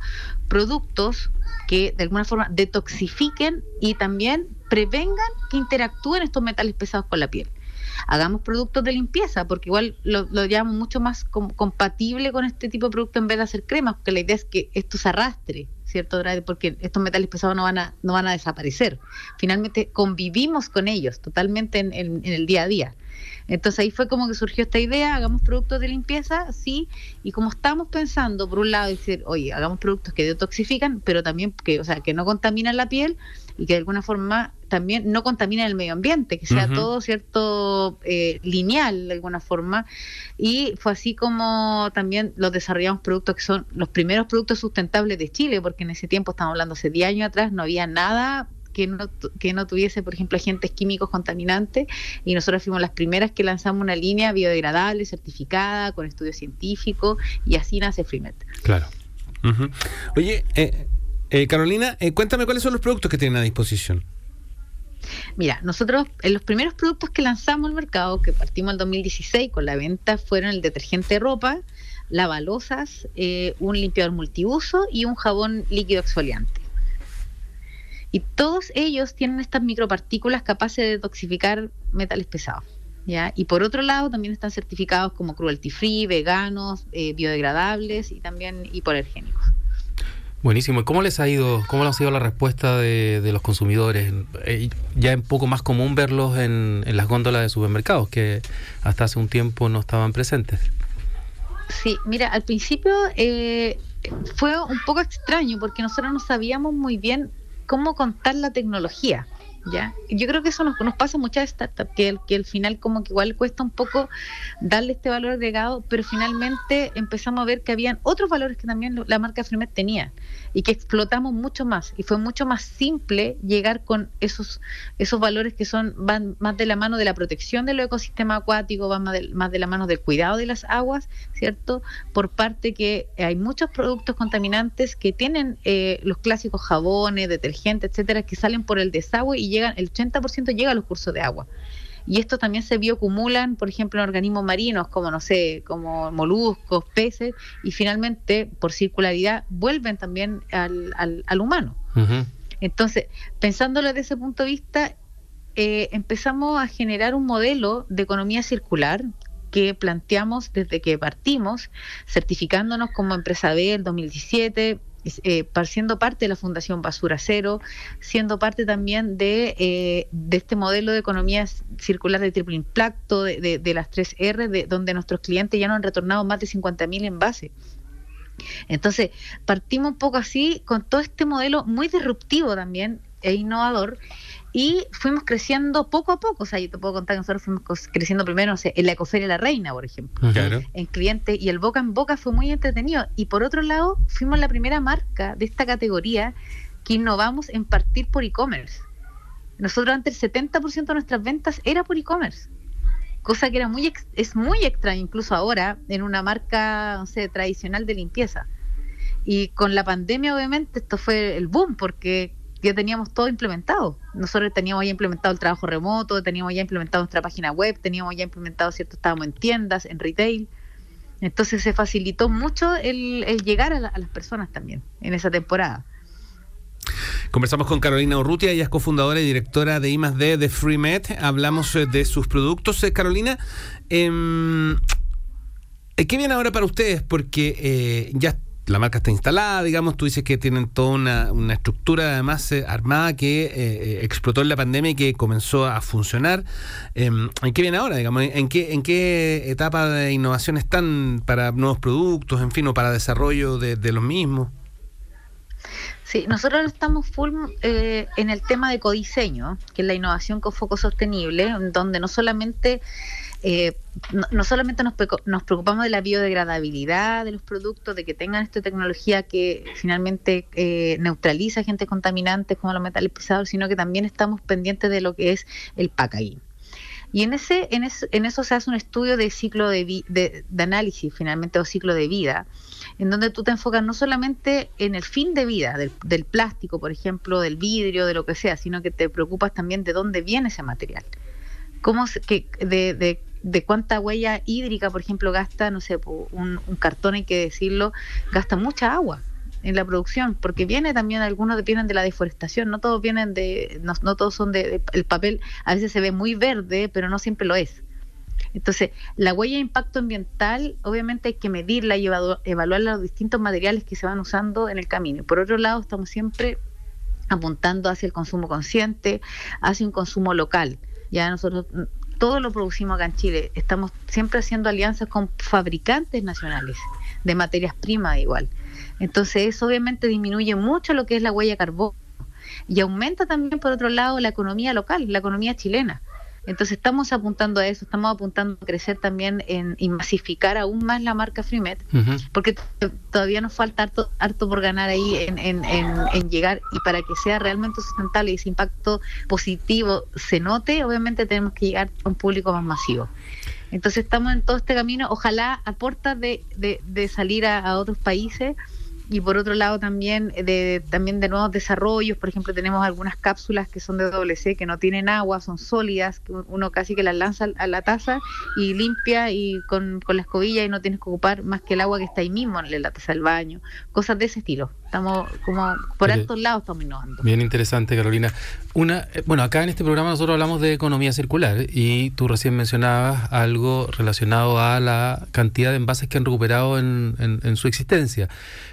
productos que de alguna forma detoxifiquen y también prevengan que interactúen estos metales pesados con la piel? Hagamos productos de limpieza, porque igual lo, lo llamamos mucho más com- compatible con este tipo de producto en vez de hacer cremas, porque la idea es que esto se arrastre, ¿cierto? Porque estos metales pesados no van a, no van a desaparecer. Finalmente convivimos con ellos totalmente en- en- en el día a día. Entonces ahí fue como que surgió esta idea, hagamos productos de limpieza, sí, y como estamos pensando, por un lado, decir, oye, hagamos productos que detoxifican, pero también que, o sea, que no contaminan la piel y que de alguna forma también no contaminan el medio ambiente, que sea todo cierto eh, lineal de alguna forma. Y fue así como también los desarrollamos productos que son los primeros productos sustentables de Chile, porque en ese tiempo, estamos hablando hace 10 años atrás, no había nada que no, que no tuviese, por ejemplo, agentes químicos contaminantes y nosotros fuimos las primeras que lanzamos una línea biodegradable, certificada, con estudios científicos y así nace Freemet. Claro. Oye, eh, eh, Carolina, eh, cuéntame cuáles son los productos que tienen a disposición. Mira, nosotros en los primeros productos que lanzamos al mercado, que partimos en 2016 con la venta, fueron el detergente de ropa, lavalosas, eh, un limpiador multiuso y un jabón líquido exfoliante. Y todos ellos tienen estas micropartículas capaces de detoxificar metales pesados. ¿ya? Y por otro lado, también están certificados como cruelty free, veganos, eh, biodegradables y también hipoalergénicos. Buenísimo. ¿Y cómo les ha ido, cómo ha sido la respuesta de, de los consumidores? Eh, ya es un poco más común verlos en, en las góndolas de supermercados, que hasta hace un tiempo no estaban presentes. Sí, mira, al principio eh, fue un poco extraño porque nosotros no sabíamos muy bien cómo contar la tecnología. ¿Ya? Yo creo que eso nos, nos pasa a muchas startups, que, el- que al final como que igual cuesta un poco darle este valor agregado, pero finalmente empezamos a ver que habían otros valores que también la marca Fremet tenía y que explotamos mucho más y fue mucho más simple llegar con esos esos valores que son van más de la mano de la protección del ecosistema acuático, van más de, más de la mano del cuidado de las aguas, ¿cierto? Por parte que hay muchos productos contaminantes que tienen eh, los clásicos jabones, detergentes, etcétera, que salen por el desagüe y llegan, el 80% llega a los cursos de agua. Y estos también se bioacumulan, por ejemplo, en organismos marinos, como no sé, como moluscos, peces, y finalmente, por circularidad, vuelven también al, al, al humano. Entonces, pensándolo desde ese punto de vista, eh, empezamos a generar un modelo de economía circular que planteamos desde que partimos, certificándonos como empresa B el 2017, es- eh, siendo parte de la Fundación Basura Cero, siendo parte también de, eh, de este modelo de economía circular de triple impacto, de, de- de las tres R, de, donde nuestros clientes ya nos han retornado más de 50.000 envases. Entonces, partimos un poco así con todo este modelo muy disruptivo también e innovador y fuimos creciendo poco a poco. O sea, yo te puedo contar que nosotros fuimos creciendo primero, no sé, en la Ecoferia La Reina, por ejemplo, Claro. en clientes y el boca en boca fue muy entretenido. Y por otro lado, fuimos la primera marca de esta categoría que innovamos en partir por e-commerce. Nosotros antes el 70% de nuestras ventas era por e-commerce cosa que era muy ex- es muy extraña incluso ahora en una marca no sé, tradicional de limpieza y con la pandemia obviamente esto fue el boom porque ya teníamos todo implementado nosotros teníamos ya implementado el trabajo remoto teníamos ya implementado nuestra página web teníamos ya implementado cierto estábamos en tiendas en retail entonces se facilitó mucho el, llegar a, la- a las personas también en esa temporada Conversamos con Carolina Urrutia, ella es cofundadora y directora de I+D de FreeMed. Hablamos eh, de sus productos. Eh, Carolina, em, eh, ¿qué viene ahora para ustedes? Porque ya la marca está instalada, digamos, tú dices que tienen toda una, estructura además eh, armada que eh, eh, explotó en la pandemia y que comenzó a funcionar. Em, ¿En qué viene ahora, digamos? ¿En qué, ¿En qué etapa de innovación están para nuevos productos, en fin, o para desarrollo de, de los mismos? Sí, nosotros estamos full eh, en el tema de codiseño, que es la innovación con foco sostenible, en donde no solamente eh, no, no solamente nos, nos preocupamos de la biodegradabilidad de los productos, de que tengan esta tecnología que finalmente eh, neutraliza agentes contaminantes como los metales pesados, sino que también estamos pendientes de lo que es el packaging. Y en ese, en, es- en eso se hace un estudio de ciclo de, vi- de, análisis, finalmente, o ciclo de vida, en donde tú te enfocas no solamente en el fin de vida del, del plástico, por ejemplo, del vidrio, de lo que sea, sino que te preocupas también de dónde viene ese material. Cómo que, de, de cuánta huella hídrica, por ejemplo, gasta, no sé, un, un cartón, hay que decirlo, gasta mucha agua en la producción, porque viene también, algunos vienen de la deforestación, no todos vienen de, no, no todos son de, el papel, a veces se ve muy verde, pero no siempre lo es. Entonces, la huella de impacto ambiental, obviamente hay que medirla y evaluar los distintos materiales que se van usando en el camino. Por otro lado, estamos siempre apuntando hacia el consumo consciente, hacia un consumo local. Ya nosotros todo lo producimos acá en Chile. Estamos siempre haciendo alianzas con fabricantes nacionales de materias primas igual. Entonces eso obviamente disminuye mucho lo que es la huella de carbono y aumenta también por otro lado la economía local, la economía chilena. Entonces estamos apuntando a eso, estamos apuntando a crecer también en, y masificar aún más la marca Freemet, porque todavía nos falta harto, harto por ganar ahí en, en- en- en llegar y para que sea realmente sustentable y ese impacto positivo se note, obviamente tenemos que llegar a un público más masivo. Entonces estamos en todo este camino, ojalá a puertas de, de- de salir a, a otros países y por otro lado también de también de nuevos desarrollos, por ejemplo tenemos algunas cápsulas que son de WC que no tienen agua, son sólidas, que uno casi que las lanza a la taza y limpia y con, con la escobilla y no tienes que ocupar más que el agua que está ahí mismo en la taza del baño, cosas de ese estilo. Estamos como por Oye, altos lados estamos innovando. Bien interesante, Carolina. Una, eh, bueno, acá en este programa nosotros hablamos de economía circular y tú recién mencionabas algo relacionado a la cantidad de envases que han recuperado en, en- en su existencia.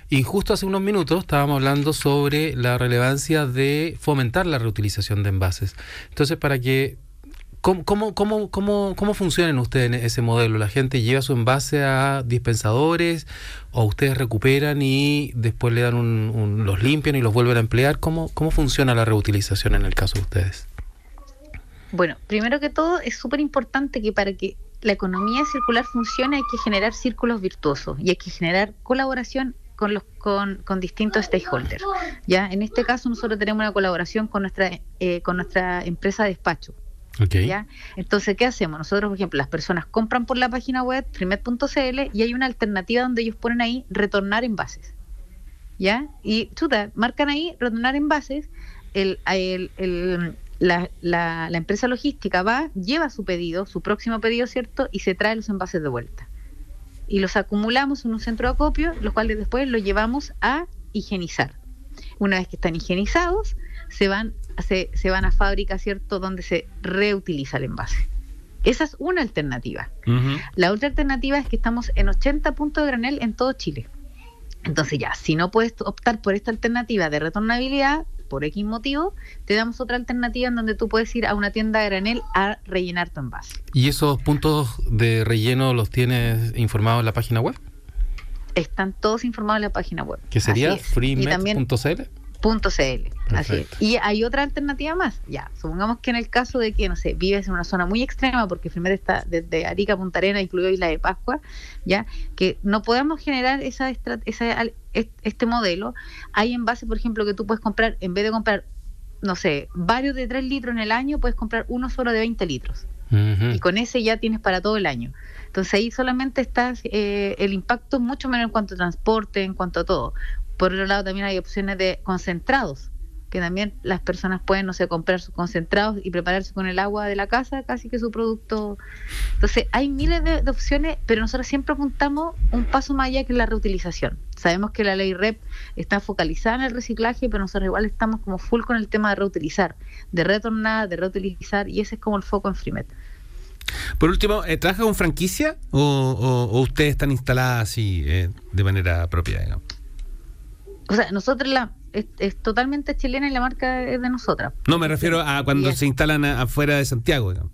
Y justo hace unos minutos estábamos hablando sobre la relevancia de fomentar la reutilización de envases. Entonces, para que ¿Cómo, cómo, cómo, cómo, cómo funcionan ustedes en ese modelo? ¿La gente lleva su envase a dispensadores o ustedes recuperan y después le dan un, un- los limpian y los vuelven a emplear? ¿Cómo, ¿Cómo funciona la reutilización en el caso de ustedes? Bueno, primero que todo es súper importante que para que la economía circular funcione hay que generar círculos virtuosos y hay que generar colaboración con los con, con distintos stakeholders. Ya, en este caso nosotros tenemos una colaboración con nuestra eh, con nuestra empresa de despacho. ¿ya? Entonces, ¿qué hacemos? Nosotros, por ejemplo, las personas compran por la página web frimet.cl y hay una alternativa donde ellos ponen ahí retornar envases. ¿Ya? Y chuta, marcan ahí retornar envases, el, el- el- la, la- la empresa logística va, lleva su pedido, su próximo pedido, ¿cierto? Y se trae los envases de vuelta. Y los acumulamos en un centro de acopio, los cuales después los llevamos a higienizar. Una vez que están higienizados, se van, se, se van a fábrica, ¿cierto?, donde se reutiliza el envase. Esa es una alternativa. La otra alternativa es que estamos en 80 puntos de granel en todo Chile. Entonces ya, si no puedes optar por esta alternativa de retornabilidad, por X motivo, te damos otra alternativa en donde tú puedes ir a una tienda de granel a rellenar tu envase. ¿Y esos puntos de relleno los tienes informados en la página web? Están todos informados en la página web. Que sería freemet.cl. punto Así es. Y hay otra alternativa más. Ya, supongamos que en el caso de que, no sé, vives en una zona muy extrema, porque Frimet está desde Arica Punta Arena, incluido Isla de Pascua, ya, que no podemos generar esa, esa este modelo. Hay envases, por ejemplo, que tú puedes comprar, en vez de comprar, no sé, varios de 3 litros en el año, puedes comprar uno solo de 20 litros y con ese ya tienes para todo el año. Entonces ahí solamente estás, eh, el impacto es mucho menos en cuanto a transporte, en cuanto a todo. Por otro lado también hay opciones de concentrados, que también las personas pueden, no sé, comprar sus concentrados y prepararse con el agua de la casa, casi que su producto. Entonces hay miles de, de opciones, pero nosotros siempre apuntamos un paso más allá que la reutilización. Sabemos que la ley REP está focalizada en el reciclaje, pero nosotros igual estamos como full con el tema de reutilizar, de retornar, de reutilizar, y ese es como el foco en Frimet. Por último, eh, ¿trabaja con franquicia o, o- o ustedes están instaladas así eh, de manera propia? digamos? O sea, nosotros la es, es totalmente chilena y la marca es de nosotras. No, me refiero a cuando se instalan a- afuera de Santiago, digamos.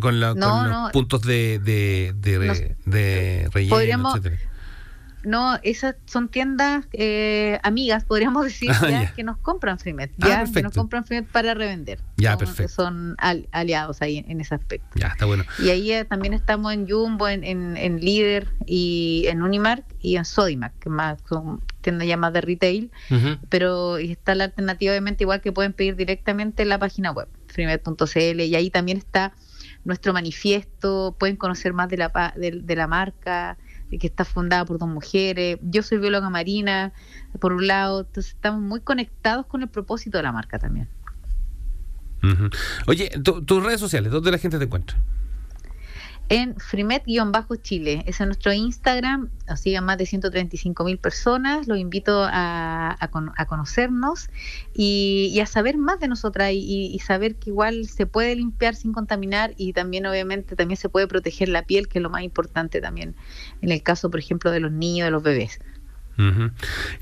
Con, la- No, con los no. puntos de, de, de, relleno, Podríamos- etcétera. No, esas son tiendas eh, amigas, podríamos decir, Ah, ya, ya. que nos compran Frimet, Ah, ya, que nos compran Frimet para revender. Ya, Son- perfecto. Son al- aliados ahí en, en ese aspecto. Ya, está bueno. Y ahí eh, también estamos en Jumbo, en, en, en Líder y en Unimark y en Sodimac, que más son tiendas ya más de retail, Ujú. pero está la alternativa obviamente igual que pueden pedir directamente en la página web, frimet.cl y ahí también está nuestro manifiesto, pueden conocer más de la, de, de la marca que está fundada por dos mujeres. Yo soy bióloga marina, por un lado, entonces estamos muy conectados con el propósito de la marca también. Oye, tu- tus redes sociales, ¿dónde la gente te encuentra? En Frimet-Chile. Ese es nuestro Instagram. Nos siguen más de 135 mil personas. Los invito a, a con- a conocernos y, y a saber más de nosotras y, y- saber que igual se puede limpiar sin contaminar y también obviamente también se puede proteger la piel, que es lo más importante también en el caso, por ejemplo, de los niños, de los bebés.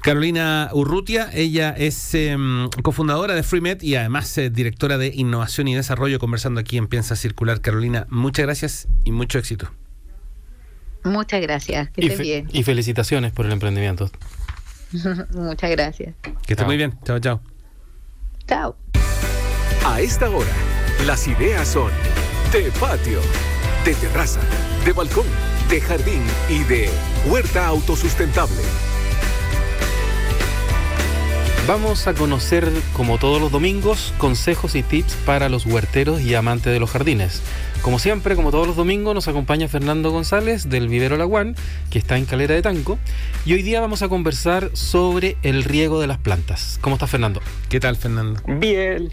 Carolina Urrutia, ella es em, cofundadora de FreeMed y además eh, directora de innovación y desarrollo, conversando aquí en Piensa Circular. Carolina, muchas gracias y mucho éxito. Muchas gracias. Que Y, estés bien. y felicitaciones por el emprendimiento. Muchas gracias. Que esté Chao. muy bien. Chao, chao. Chao. A esta hora, las ideas son de patio, de terraza, de balcón, de jardín y de huerta autosustentable. Vamos a conocer, como todos los domingos, consejos y tips para los huerteros y amantes de los jardines. Como siempre, como todos los domingos, nos acompaña Fernando González del Vivero Laguán, que está en Calera de Tanco. Y hoy día vamos a conversar sobre el riego de las plantas. ¿Cómo está Fernando? ¿Qué tal, Fernando? Bien,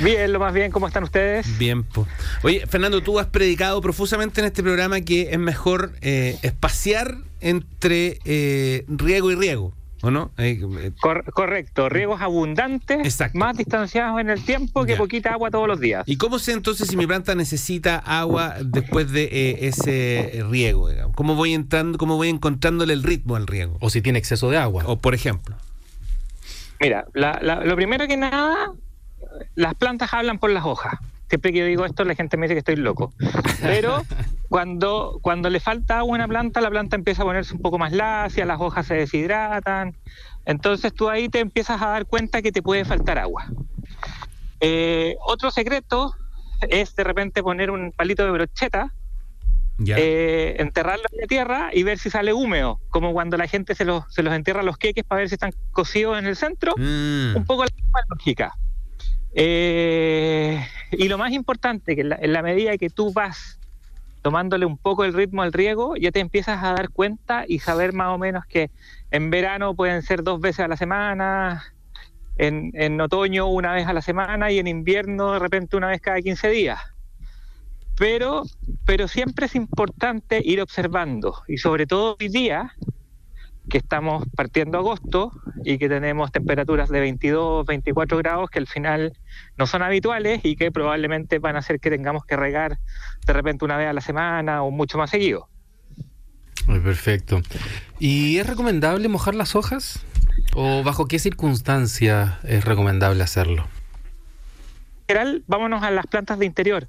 bien, lo más bien, ¿cómo están ustedes? Bien, po. Oye, Fernando, tú has predicado profusamente en este programa que es mejor eh, espaciar entre eh, riego y riego, ¿o no? Eh, eh, Cor- correcto, riegos abundantes, Exacto. más distanciados en el tiempo que Ya. poquita agua todos los días. ¿Y cómo sé entonces si mi planta necesita agua después de eh, ese riego? digamos? ¿Cómo voy entrando, cómo voy encontrándole el ritmo al riego? O si tiene exceso de agua. O por ejemplo. Mira, la- la- lo primero que nada, las plantas hablan por las hojas. Siempre que yo digo esto, la gente me dice que estoy loco. Pero cuando, cuando le falta agua a una planta, la planta empieza a ponerse un poco más lacia, las hojas se deshidratan. Entonces tú ahí te empiezas a dar cuenta que te puede faltar agua. Eh, otro secreto es de repente poner un palito de brocheta eh, enterrarlo en la tierra y ver si sale húmedo, como cuando la gente se los, se los entierra los queques para ver si están cocidos en el centro, Mm. un poco la misma lógica. Eh, y lo más importante, que en la, en la medida que tú vas tomándole un poco el ritmo al riego, ya te empiezas a dar cuenta y saber más o menos que en verano pueden ser dos veces a la semana, en, en otoño una vez a la semana y en invierno de repente una vez cada 15 días. Pero, pero siempre es importante ir observando y sobre todo hoy día que estamos partiendo agosto y que tenemos temperaturas de 22, 24 grados que al final no son habituales y que probablemente van a hacer que tengamos que regar de repente una vez a la semana o mucho más seguido. Ay, perfecto. ¿Y es recomendable mojar las hojas? ¿O bajo qué circunstancias es recomendable hacerlo? En general, vámonos a las plantas de interior.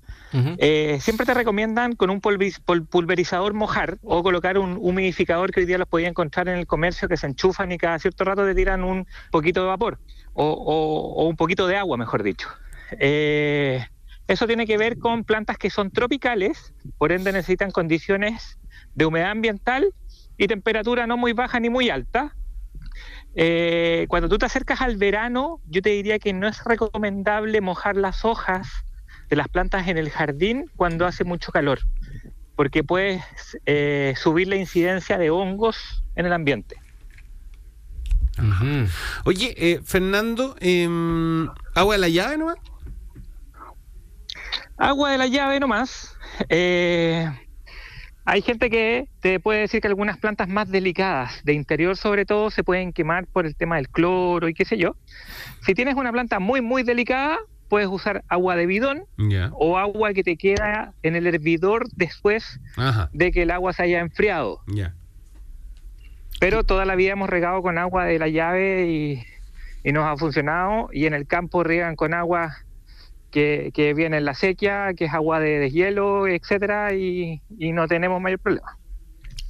Eh, siempre te recomiendan con un pulverizador mojar o colocar un humidificador que hoy día los podía encontrar en el comercio que se enchufan y cada cierto rato te tiran un poquito de vapor o, o- o un poquito de agua, mejor dicho. Eh, eso tiene que ver con plantas que son tropicales, por ende necesitan condiciones de humedad ambiental y temperatura no muy baja ni muy alta. Eh, cuando tú te acercas al verano, yo te diría que no es recomendable mojar las hojas de las plantas en el jardín cuando hace mucho calor, porque puedes eh, subir la incidencia de hongos en el ambiente. Oye, eh, Fernando, em, ¿agua de la llave nomás? Agua de la llave nomás. Eh, hay gente que te puede decir que algunas plantas más delicadas, de interior sobre todo, se pueden quemar por el tema del cloro y qué sé yo. Si tienes una planta muy, muy delicada, puedes usar agua de bidón o agua que te queda en el hervidor después Ajá. de que el agua se haya enfriado. Pero toda la vida hemos regado con agua de la llave y, y nos ha funcionado. Y en el campo riegan con agua que, que viene en la sequía, que es agua de deshielo, etcétera, y, y no tenemos mayor problema.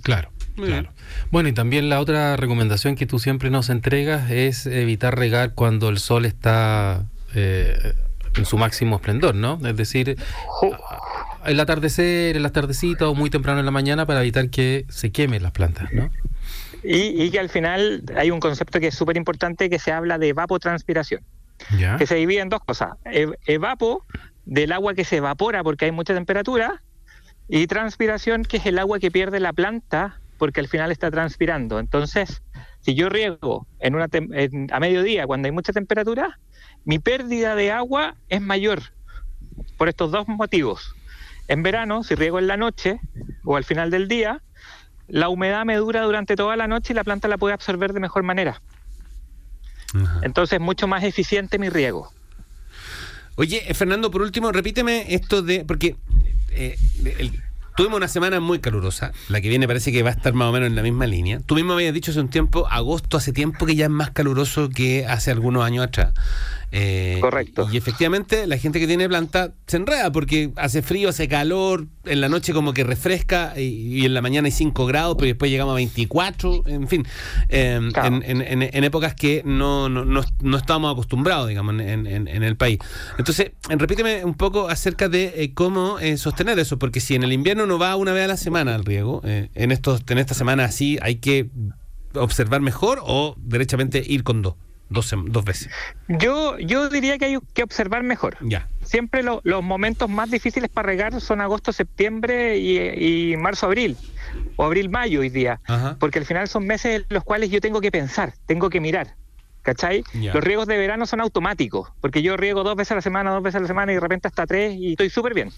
Claro. Muy claro. Bueno, y también la otra recomendación que tú siempre nos entregas es evitar regar cuando el sol está eh, en su máximo esplendor, ¿no? Es decir, el atardecer, el atardecito o muy temprano en la mañana para evitar que se quemen las plantas, ¿no? Y, y que al final hay un concepto que es súper importante que se habla de evapotranspiración. Que se divide en dos cosas. E- evapo del agua que se evapora porque hay mucha temperatura, y transpiración, que es el agua que pierde la planta porque al final está transpirando. Entonces, si yo riego en una en- a mediodía cuando hay mucha temperatura, mi pérdida de agua es mayor por estos dos motivos. En verano, si riego en la noche o al final del día, la humedad me dura durante toda la noche y la planta la puede absorber de mejor manera. Entonces, mucho más eficiente mi riego. Oye, eh, Fernando, por último, repíteme esto de. Porque eh, el- tuvimos una semana muy calurosa. La que viene parece que va a estar más o menos en la misma línea. Tú mismo habías dicho hace un tiempo, agosto hace tiempo que ya es más caluroso que hace algunos años atrás. Eh, Correcto. Y efectivamente, la gente que tiene planta se enreda porque hace frío, hace calor, en la noche como que refresca y, y en la mañana hay 5 grados, pero después llegamos a 24, en fin. eh, en, en- en- en épocas que no, no, no, no estábamos acostumbrados, digamos, en, en- el país. Entonces, repíteme un poco acerca de eh, cómo eh, sostener eso, porque si en el invierno no va una vez a la semana al riego, eh, en, estos, en esta semana así hay que observar mejor o derechamente ir con dos, dos, dos veces. Yo, yo diría que hay que observar mejor. Ya. Siempre lo- los momentos más difíciles para regar son agosto, septiembre y, y marzo, abril. O abril, mayo hoy día. Ajá. Porque al final son meses en los cuales yo tengo que pensar, tengo que mirar. ¿Cachai? Ya. Los riegos de verano son automáticos, porque yo riego dos veces a la semana, dos veces a la semana y de repente hasta tres y estoy súper bien.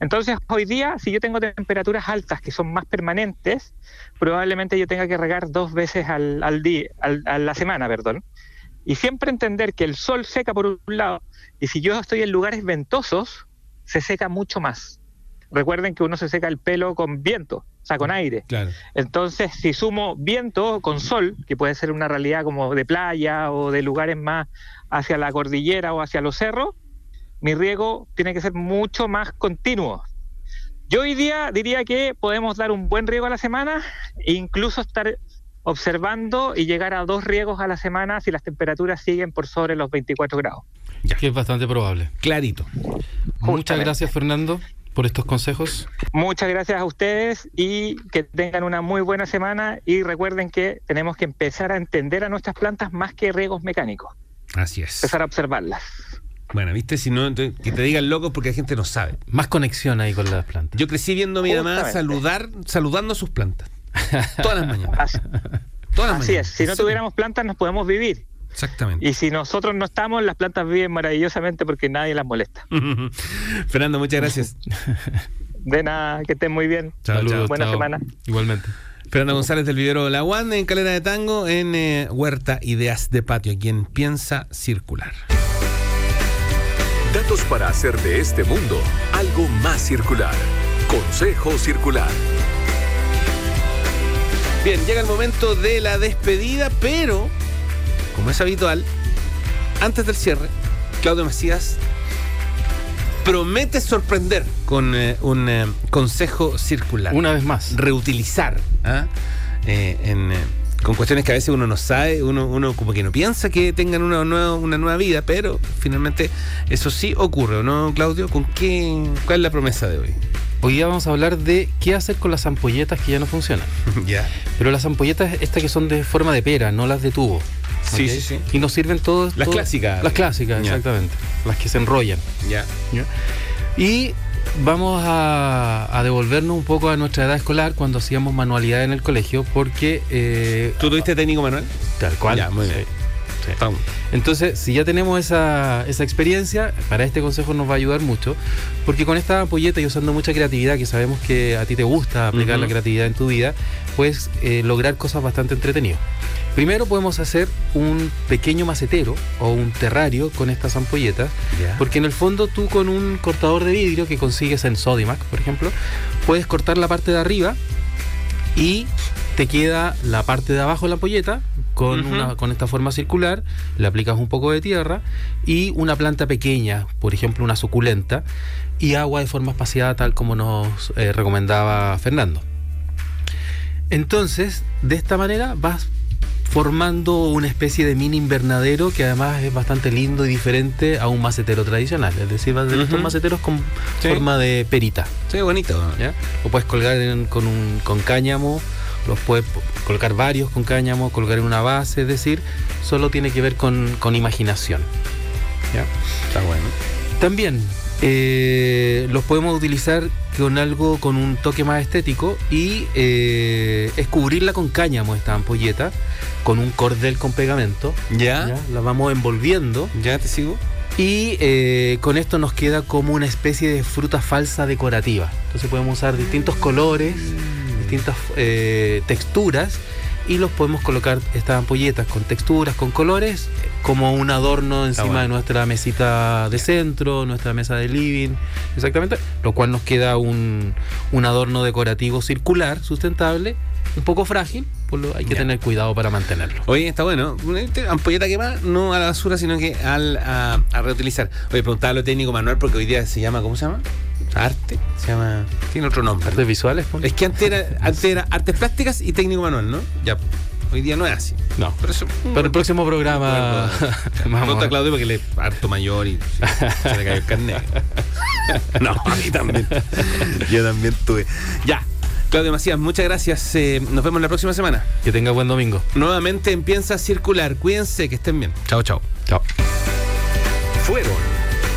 Entonces, hoy día, si yo tengo temperaturas altas que son más permanentes, probablemente yo tenga que regar dos veces al, al día, al- a la semana, perdón. Y siempre entender que el sol seca por un lado, y si yo estoy en lugares ventosos, se seca mucho más. Recuerden que uno se seca el pelo con viento, o sea, con aire. Claro. Entonces, si sumo viento con sol, que puede ser una realidad como de playa o de lugares más hacia la cordillera o hacia los cerros, mi riego tiene que ser mucho más continuo. Yo hoy día diría que podemos dar un buen riego a la semana e incluso estar observando y llegar a dos riegos a la semana si las temperaturas siguen por sobre los 24 grados. Que es bastante probable. Clarito. Muchas gracias, Fernando, por estos consejos. Muchas gracias a ustedes y que tengan una muy buena semana y recuerden que tenemos que empezar a entender a nuestras plantas más que riegos mecánicos, Así es. empezar a observarlas. Bueno, viste, si no, que te digan loco porque la gente no sabe. Más conexión ahí con las plantas. Yo crecí viendo a mi mamá saludar, saludando a sus plantas. Todas las mañanas. Así, Todas las así mañanas. es, si no Sí, tuviéramos plantas nos podemos vivir. Exactamente. Y si nosotros no estamos, las plantas viven maravillosamente porque nadie las molesta. Fernando, muchas gracias. De nada, que estén muy bien. Chao. Buena chao. semana. Igualmente. Fernando González del Vivero La Wanda en Calera de Tango en eh, Huerta Ideas de Patio, quien piensa circular. Datos para hacer de este mundo algo más circular. Consejo Circular. Bien, llega el momento de la despedida, pero, como es habitual, antes del cierre, Claudio Macías promete sorprender con eh, un eh, consejo circular. Una vez más. Reutilizar. ¿ah? Eh, en, con cuestiones que a veces uno no sabe, uno, uno como que no piensa que tengan una nueva, una nueva vida, pero finalmente eso sí ocurre, ¿o ¿no, Claudio? ¿Con qué, ¿Cuál es la promesa de hoy? Hoy día vamos a hablar de qué hacer con las ampolletas que ya no funcionan. ya. Pero las ampolletas estas que son de forma de pera, no las de tubo. Sí, sí, sí. Y nos sirven todos. Las todos- clásicas. Las clásicas, exactamente. Las que se enrollan. Ya. Y vamos a, a devolvernos un poco a nuestra edad escolar cuando hacíamos manualidad en el colegio, porque. eh, ¿Tú tuviste técnico manual? Tal cual. Ya, muy bien. sí. Entonces, si ya tenemos esa, esa experiencia, para este consejo nos va a ayudar mucho, porque con esta ampolleta y usando mucha creatividad, que sabemos que a ti te gusta aplicar la creatividad en tu vida, puedes eh, lograr cosas bastante entretenidas. Primero podemos hacer un pequeño macetero o un terrario con estas ampolletas, porque en el fondo tú con un cortador de vidrio que consigues en Sodimac, por ejemplo, puedes cortar la parte de arriba y te queda la parte de abajo de la ampolleta con, una, con esta forma circular, le aplicas un poco de tierra y una planta pequeña, por ejemplo una suculenta, y agua de forma espaciada tal como nos eh, recomendaba Fernando. Entonces, de esta manera vas formando una especie de mini invernadero que además es bastante lindo y diferente a un macetero tradicional. Es decir, vas de estos maceteros con Sí. forma de perita. Sí, bonito. ¿ya? Lo puedes colgar en- con, un, con cáñamo, los puedes po- colocar varios con cáñamo, colgar en una base, es decir, solo tiene que ver con, con imaginación. ¿ya? Está bueno. También eh, los podemos utilizar con algo con un toque más estético y eh, es cubrirla con cáñamo esta ampolleta, con un cordel con pegamento. ¿Ya? La vamos envolviendo. ¿Ya te sigo? Y eh, con esto nos queda como una especie de fruta falsa decorativa. Entonces podemos usar distintos colores, distintas eh, texturas y los podemos colocar estas ampolletas con texturas, con colores, como un adorno encima bueno. de nuestra mesita de centro, nuestra mesa de living, exactamente, lo cual nos queda un, un adorno decorativo circular, sustentable, un poco frágil, por lo hay que Ya. tener cuidado para mantenerlo. Oye, está bueno. Una ampolleta que va no a la basura, sino que al, a, a reutilizar. Oye, preguntaba a lo técnico manual porque hoy día se llama, ¿cómo se llama? Arte. Se llama. Tiene otro nombre. Artes visuales, pon. Es que antes era, antes era artes plásticas y técnico manual, ¿no? Ya. Hoy día no es así. No. Pero eso. Para el próximo programa vamos Pregunta a- a Claudio porque le harto mayor y se, se le cayó el carnet. no, a mí también. Yo también tuve. Ya. Claudio Macías, muchas gracias. Eh, nos vemos la próxima semana. Que tenga buen domingo. Nuevamente empieza a circular. Cuídense, que estén bien. Chao, chao. Chao. Fueron